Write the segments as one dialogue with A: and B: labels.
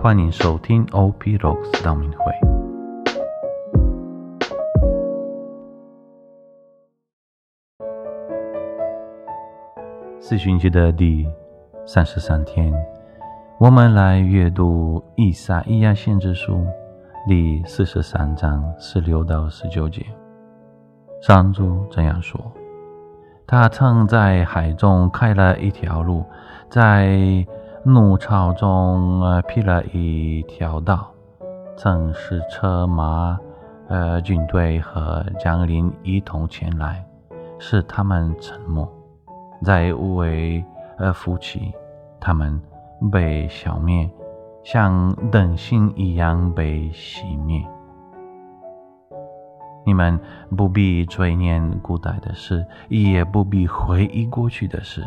A: 欢迎收听 OP Rocks 道明会。四旬节的第三十三天，我们来阅读以撒伊亚限制书第四十三章十六到十九节。上主这样说：“他曾在海中开了一条路，在。”怒潮中，呃，辟了一条道，曾是车马，呃，军队和将领一同前来，使他们沉默，在无为而夫妻，他们被消灭，像灯芯一样被熄灭。你们不必追念古代的事，也不必回忆过去的事，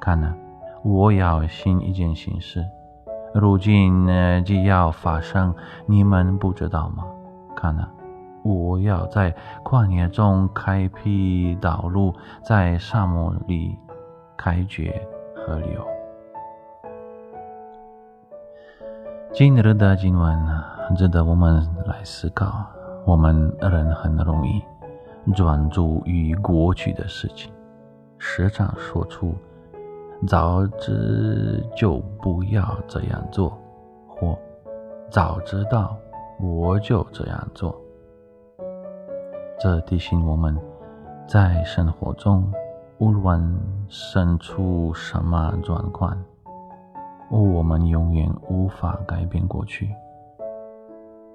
A: 看呢。我要新一件形事，如今呢就要发生，你们不知道吗？看呐，我要在旷野中开辟道路，在沙漠里开掘河流。今日的经文呢，值得我们来思考。我们人很容易专注于过去的事情，时常说出。早知就不要这样做，或早知道我就这样做。这提醒我们，在生活中，无论身处什么状况，我们永远无法改变过去。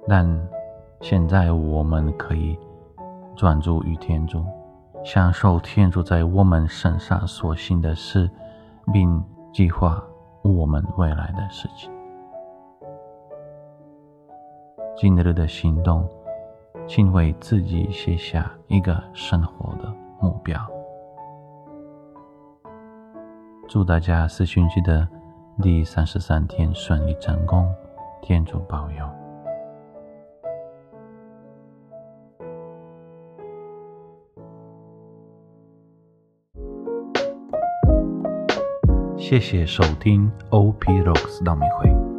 A: 但现在我们可以专注于天主，享受天主在我们身上所行的事。并计划我们未来的事情。今日的行动，请为自己写下一个生活的目标。祝大家四旬期的第三十三天顺利成功，天主保佑。谢谢收听 OP Rocks 道明会。